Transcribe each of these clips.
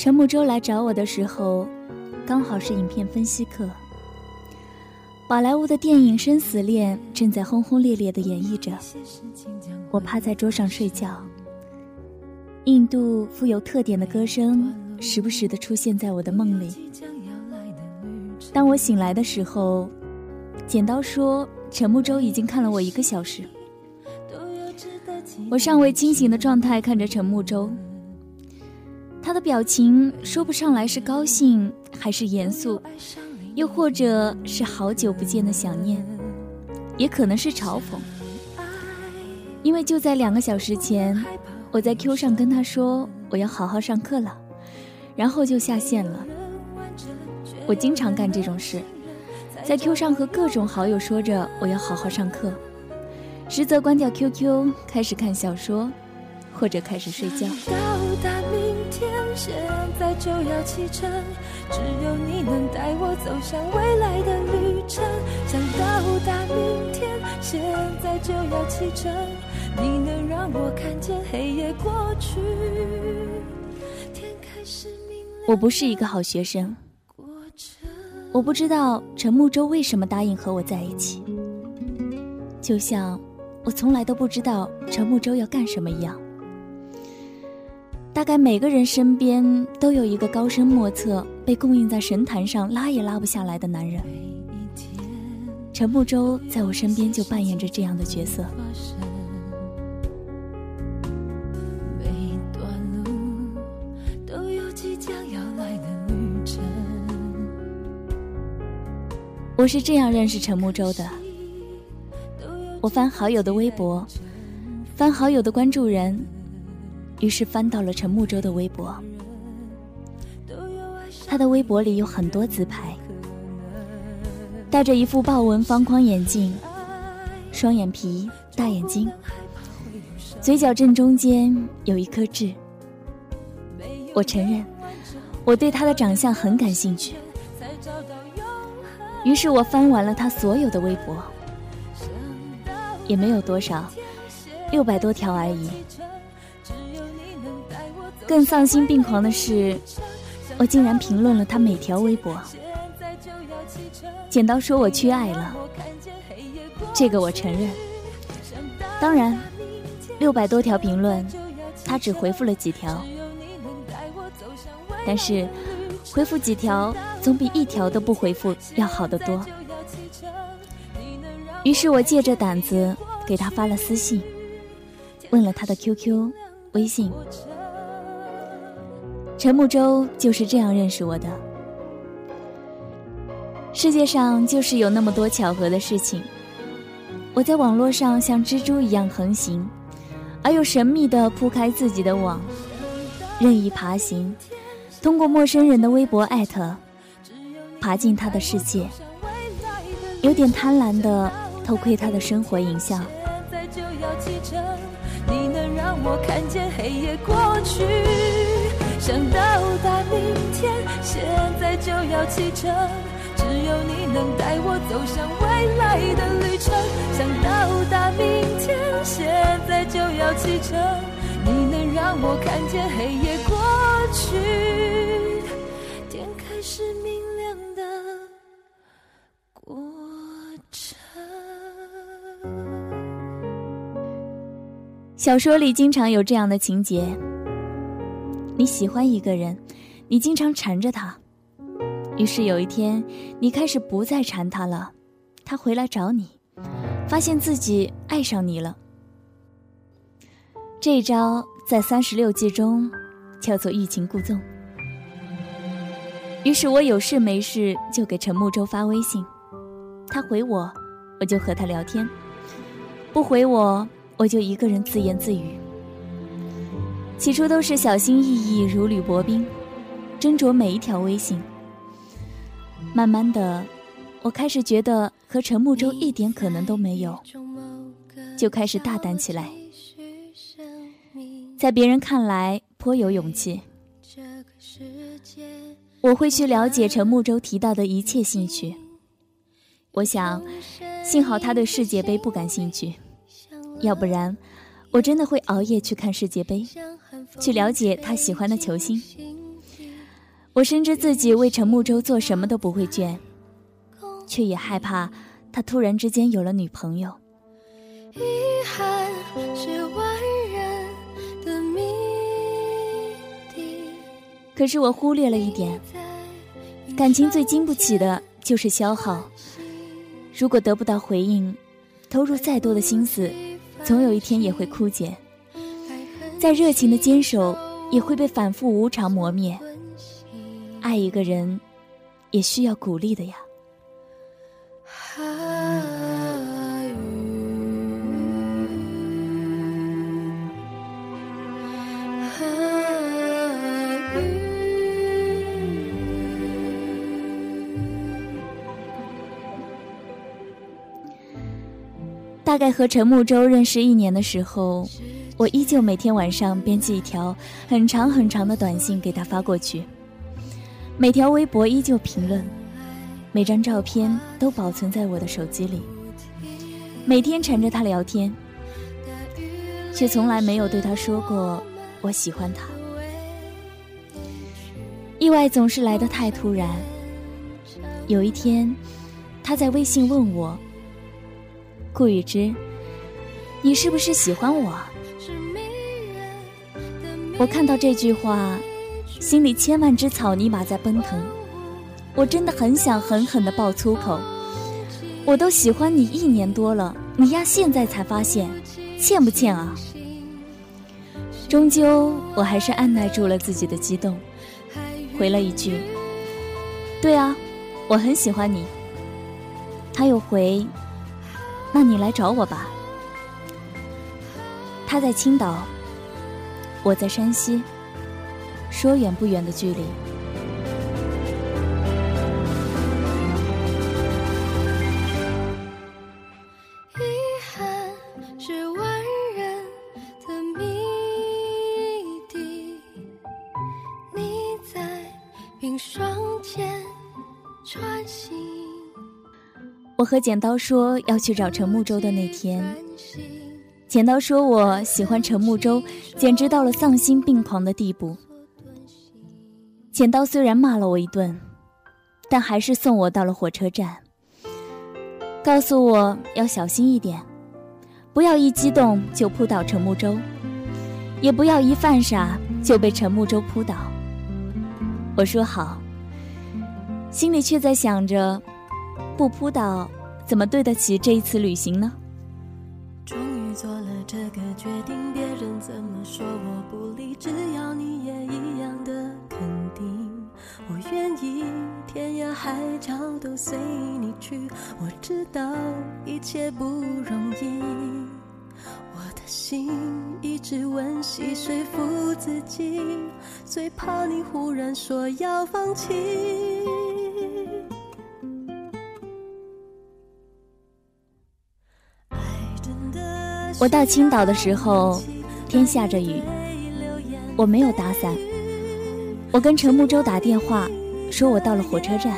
陈木舟来找我的时候，刚好是影片分析课。宝莱坞的电影《生死恋》正在轰轰烈烈的演绎着，我趴在桌上睡觉。印度富有特点的歌声时不时的出现在我的梦里。当我醒来的时候，剪刀说陈木舟已经看了我一个小时。我尚未清醒的状态看着陈木舟。他的表情说不上来是高兴还是严肃，又或者是好久不见的想念，也可能是嘲讽。因为就在两个小时前，我在 Q 上跟他说我要好好上课了，然后就下线了。我经常干这种事，在 Q 上和各种好友说着我要好好上课，实则关掉 QQ 开始看小说，或者开始睡觉。天现在就要启程，只有你能带我走向未来的旅程。想到达明天，现在就要启程，你能让我看见黑夜过去。天开始明亮。我不是一个好学生，我不知道陈木舟为什么答应和我在一起，就像我从来都不知道陈木舟要干什么一样。大概每个人身边都有一个高深莫测、被供应在神坛上拉也拉不下来的男人。陈木舟在我身边就扮演着这样的角色。我是这样认识陈木舟的。我翻好友的微博，翻好友的关注人。于是翻到了陈木舟的微博，他的微博里有很多自拍，戴着一副豹纹方框眼镜，双眼皮，大眼睛，嘴角正中间有一颗痣。我承认，我对他的长相很感兴趣。于是我翻完了他所有的微博，也没有多少，六百多条而已。更丧心病狂的是，我竟然评论了他每条微博。剪刀说我缺爱了，这个我承认。当然，六百多条评论，他只回复了几条。但是，回复几条总比一条都不回复要好得多。于是我借着胆子给他发了私信，问了他的 QQ、微信。陈木舟就是这样认识我的。世界上就是有那么多巧合的事情。我在网络上像蜘蛛一样横行，而又神秘地铺开自己的网，任意爬行，通过陌生人的微博艾特，爬进他的世界，有点贪婪地偷窥他的生活影像。你能让我看见黑夜过去。想到达明天，现在就要启程，只有你能带我走向未来的旅程。想到达明天，现在就要启程，你能让我看见黑夜过去，天开始明亮的过程。小说里经常有这样的情节。你喜欢一个人，你经常缠着他，于是有一天，你开始不再缠他了，他回来找你，发现自己爱上你了。这一招在三十六计中叫做欲擒故纵。于是我有事没事就给陈木舟发微信，他回我，我就和他聊天；不回我，我就一个人自言自语。起初都是小心翼翼、如履薄冰，斟酌每一条微信。慢慢的，我开始觉得和陈木舟一点可能都没有，就开始大胆起来，在别人看来颇有勇气。我会去了解陈木舟提到的一切兴趣。我想，幸好他对世界杯不感兴趣，要不然，我真的会熬夜去看世界杯，去了解他喜欢的球星。我深知自己为陈木舟做什么都不会倦，却也害怕他突然之间有了女朋友。遗憾是万人的谜底。可是我忽略了一点。感情最经不起的就是消耗。如果得不到回应，投入再多的心思，总有一天也会枯竭。再热情的坚守，也会被反复无常磨灭。爱一个人，也需要鼓励的呀。概和陈木舟认识一年的时候，我依旧每天晚上编辑一条很长很长的短信给他发过去，每条微博依旧评论，每张照片都保存在我的手机里，每天缠着他聊天，却从来没有对他说过我喜欢他。意外总是来得太突然，有一天，他在微信问我。顾雨之，你是不是喜欢我？我看到这句话，心里千万只草泥马在奔腾。我真的很想狠狠的爆粗口。我都喜欢你一年多了，你丫现在才发现，欠不欠啊？终究，我还是按耐住了自己的激动，回了一句：“对啊，我很喜欢你。”他又回。那你来找我吧。他在青岛，我在山西，说远不远的距离。和剪刀说要去找陈木舟的那天，剪刀说我喜欢陈木舟，简直到了丧心病狂的地步。剪刀虽然骂了我一顿，但还是送我到了火车站，告诉我要小心一点，不要一激动就扑倒陈木舟，也不要一犯傻就被陈木舟扑倒。我说好，心里却在想着。不扑倒，怎么对得起这一次旅行呢？终于做了这个决定，别人怎么说我不理，只要你也一样的肯定，我愿意天涯海角都随你去。我知道一切不容易，我的心一直温习说服自己，最怕你忽然说要放弃。我到青岛的时候，天下着雨，我没有打伞。我跟陈木舟打电话，说我到了火车站。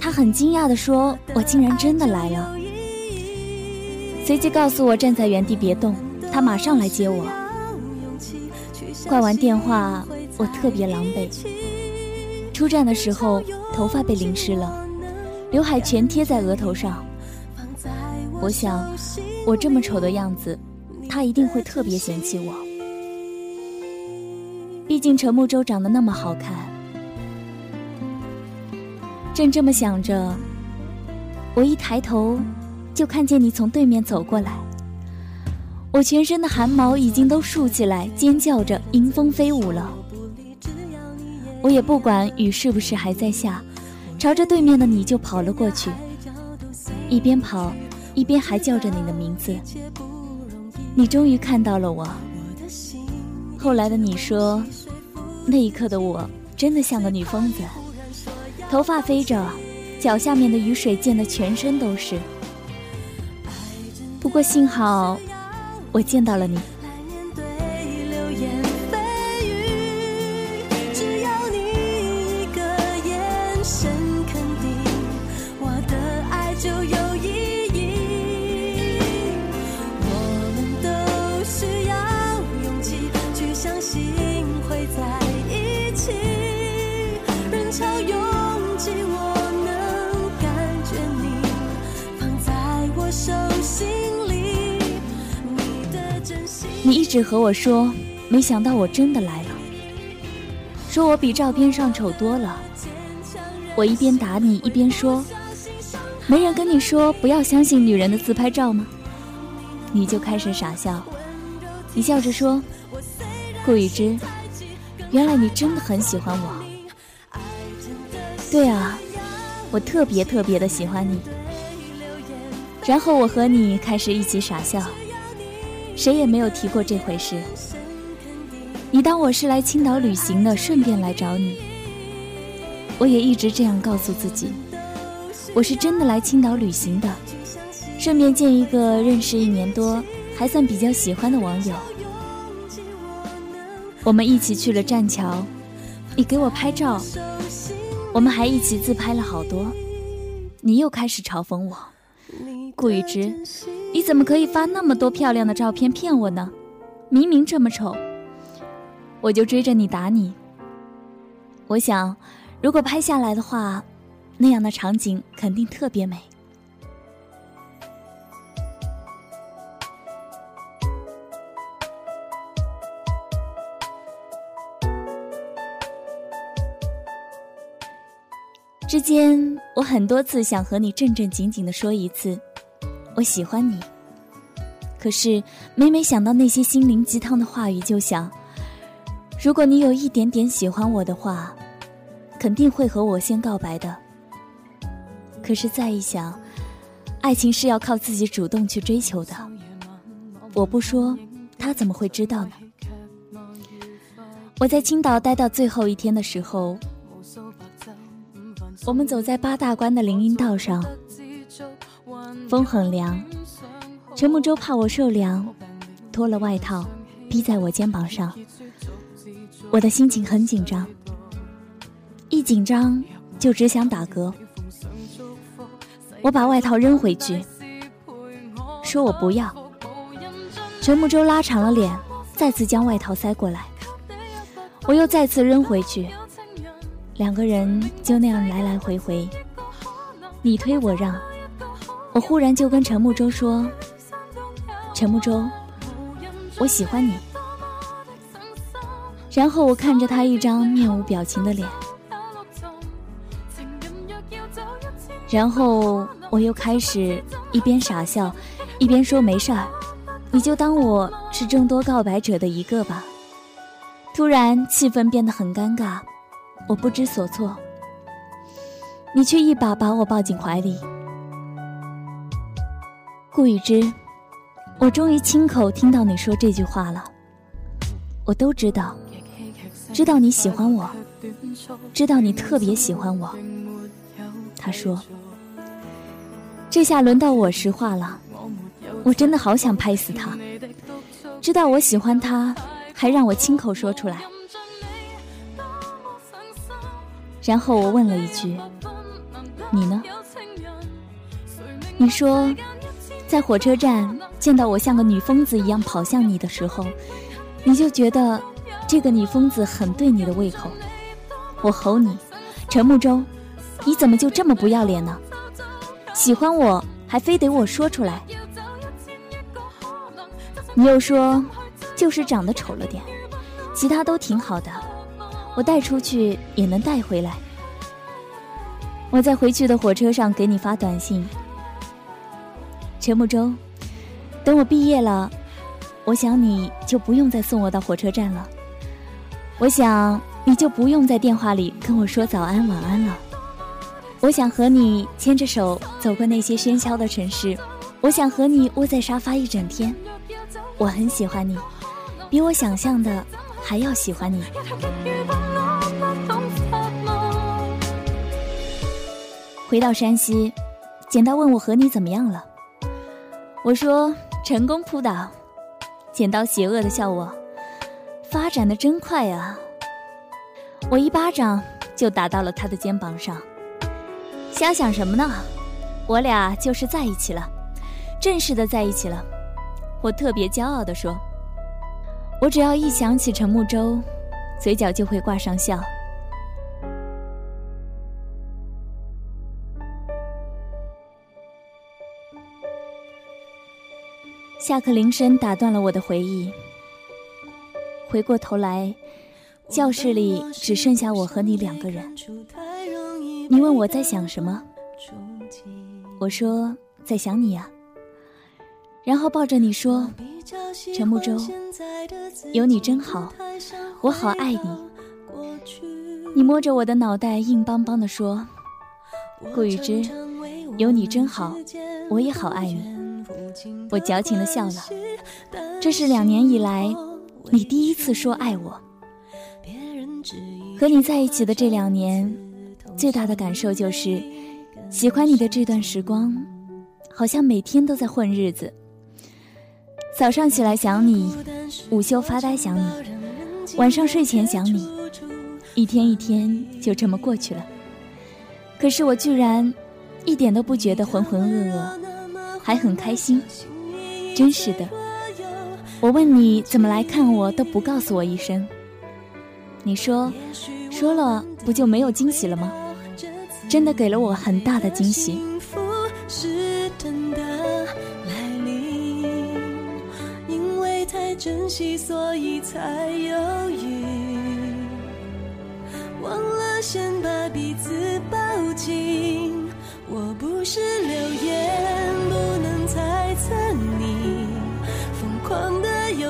他很惊讶地说：“我竟然真的来了。”随即告诉我站在原地别动，他马上来接我。挂完电话，我特别狼狈。出站的时候，头发被淋湿了，刘海全贴在额头上。我想。我这么丑的样子，他一定会特别嫌弃我。毕竟陈木舟长得那么好看。正这么想着，我一抬头，就看见你从对面走过来。我全身的汗毛已经都竖起来，尖叫着迎风飞舞了。我也不管雨是不是还在下，朝着对面的你就跑了过去，一边跑，一边还叫着你的名字。你终于看到了我。后来的你说，那一刻的我真的像个女疯子，头发飞着，脚下面的雨水溅得全身都是。不过幸好。我见到了你。你一直和我说，没想到我真的来了，说我比照片上丑多了。我一边打你一边说，没人跟你说不要相信女人的自拍照吗？你就开始傻笑，你笑着说，顾雨之，原来你真的很喜欢我。对啊，我特别特别的喜欢你。然后我和你开始一起傻笑。谁也没有提过这回事。你当我是来青岛旅行的，顺便来找你。我也一直这样告诉自己，我是真的来青岛旅行的，顺便见一个认识一年多还算比较喜欢的网友。我们一起去了栈桥，你给我拍照，我们还一起自拍了好多。你又开始嘲讽我，顾雨之。你怎么可以发那么多漂亮的照片骗我呢？明明这么丑，我就追着你打你。我想，如果拍下来的话，那样的场景肯定特别美。之间，我很多次想和你正正经经的说一次。我喜欢你，可是每每想到那些心灵鸡汤的话语，就想，如果你有一点点喜欢我的话，肯定会和我先告白的。可是再一想，爱情是要靠自己主动去追求的，我不说，他怎么会知道呢？我在青岛待到最后一天的时候，我们走在八大关的林荫道上。风很凉，陈木舟怕我受凉，脱了外套披在我肩膀上。我的心情很紧张，一紧张就只想打嗝。我把外套扔回去，说我不要。陈木舟拉长了脸，再次将外套塞过来。我又再次扔回去，两个人就那样来来回回，你推我让。我忽然就跟陈木舟说：“陈木舟，我喜欢你。”然后我看着他一张面无表情的脸，然后我又开始一边傻笑，一边说：“没事儿，你就当我是众多告白者的一个吧。”突然气氛变得很尴尬，我不知所措，你却一把把我抱进怀里。顾雨之，我终于亲口听到你说这句话了。我都知道，知道你喜欢我，知道你特别喜欢我。他说：“这下轮到我实话了，我真的好想拍死他。知道我喜欢他，还让我亲口说出来。”然后我问了一句：“你呢？”你说。在火车站见到我像个女疯子一样跑向你的时候，你就觉得这个女疯子很对你的胃口。我吼你，陈木舟，你怎么就这么不要脸呢？喜欢我还非得我说出来？你又说，就是长得丑了点，其他都挺好的，我带出去也能带回来。我在回去的火车上给你发短信，陈木舟，等我毕业了，我想你就不用再送我到火车站了。我想你就不用在电话里跟我说早安晚安了。我想和你牵着手走过那些喧嚣的城市，我想和你窝在沙发一整天。我很喜欢你，比我想象的还要喜欢你。回到山西，简刀问我和你怎么样了，我说成功扑倒。剪刀邪恶的笑我。发展的真快啊！我一巴掌就打到了他的肩膀上。瞎想什么呢？我俩就是在一起了，正式的在一起了。我特别骄傲地说：“我只要一想起陈木舟，嘴角就会挂上笑。”下课铃声打断了我的回忆。回过头来，教室里只剩下我和你两个人。你问我在想什么，我说在想你呀。然后抱着你说：“陈木舟，有你真好，我好爱你。”你摸着我的脑袋，硬邦邦地说：“顾雨之，有你真好，我也好爱你。”我矫情地笑了。这是两年以来。你第一次说爱我，和你在一起的这两年，最大的感受就是，喜欢你的这段时光，好像每天都在混日子。早上起来想你，午休发呆想你，晚上睡前想你，一天一天就这么过去了。可是我居然一点都不觉得浑浑噩噩，还很开心，真是的。我问你怎么来看我都不告诉我一声，你说说了不就没有惊喜了吗？真的给了我很大的惊喜。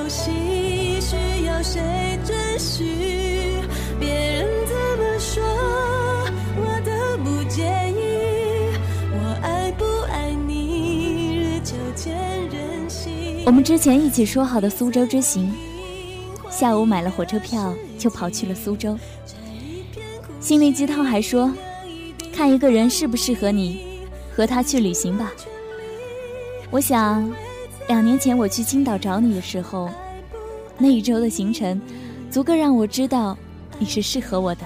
游戏需要谁准许？别人怎么说，我都不介意。我爱不爱你，日久见人心。我们之前一起说好的苏州之行，下午买了火车票就跑去了苏州。心灵鸡汤还说，看一个人适不适合你，和他去旅行吧。我想。两年前我去青岛找你的时候，那一周的行程，足够让我知道你是适合我的。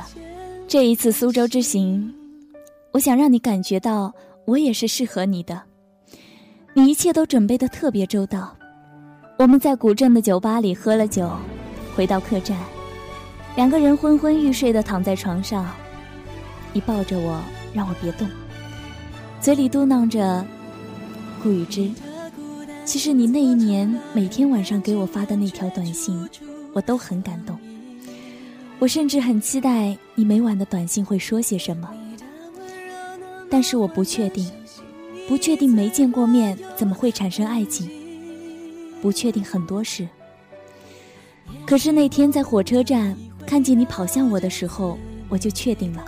这一次苏州之行，我想让你感觉到我也是适合你的。你一切都准备的特别周到。我们在古镇的酒吧里喝了酒，回到客栈，两个人昏昏欲睡的躺在床上，你抱着我，让我别动，嘴里嘟囔着“顾雨之”。其实你那一年每天晚上给我发的那条短信，我都很感动。我甚至很期待你每晚的短信会说些什么。但是我不确定，不确定没见过面怎么会产生爱情，不确定很多事。可是那天在火车站看见你跑向我的时候，我就确定了，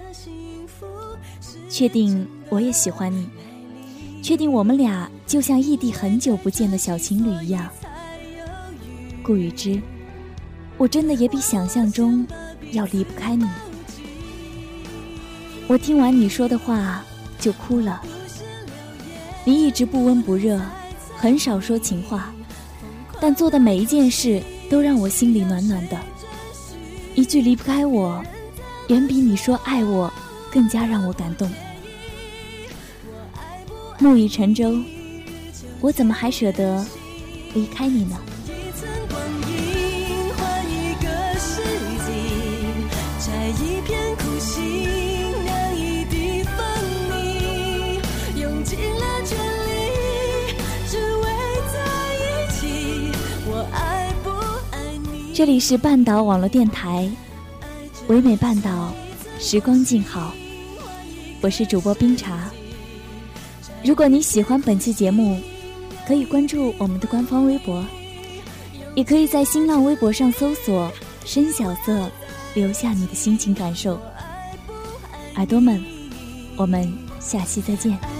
确定我也喜欢你。确定我们俩就像异地很久不见的小情侣一样，顾雨之，我真的也比想象中要离不开你。我听完你说的话就哭了。你一直不温不热，很少说情话，但做的每一件事都让我心里暖暖的。一句离不开我，远比你说爱我更加让我感动。木已成舟，我怎么还舍得离开你呢？这里是半岛网络电台，唯美半岛，时光静好。我是主播冰茶。如果你喜欢本期节目，可以关注我们的官方微博，也可以在新浪微博上搜索“深小色”，留下你的心情感受。耳朵们，我们下期再见。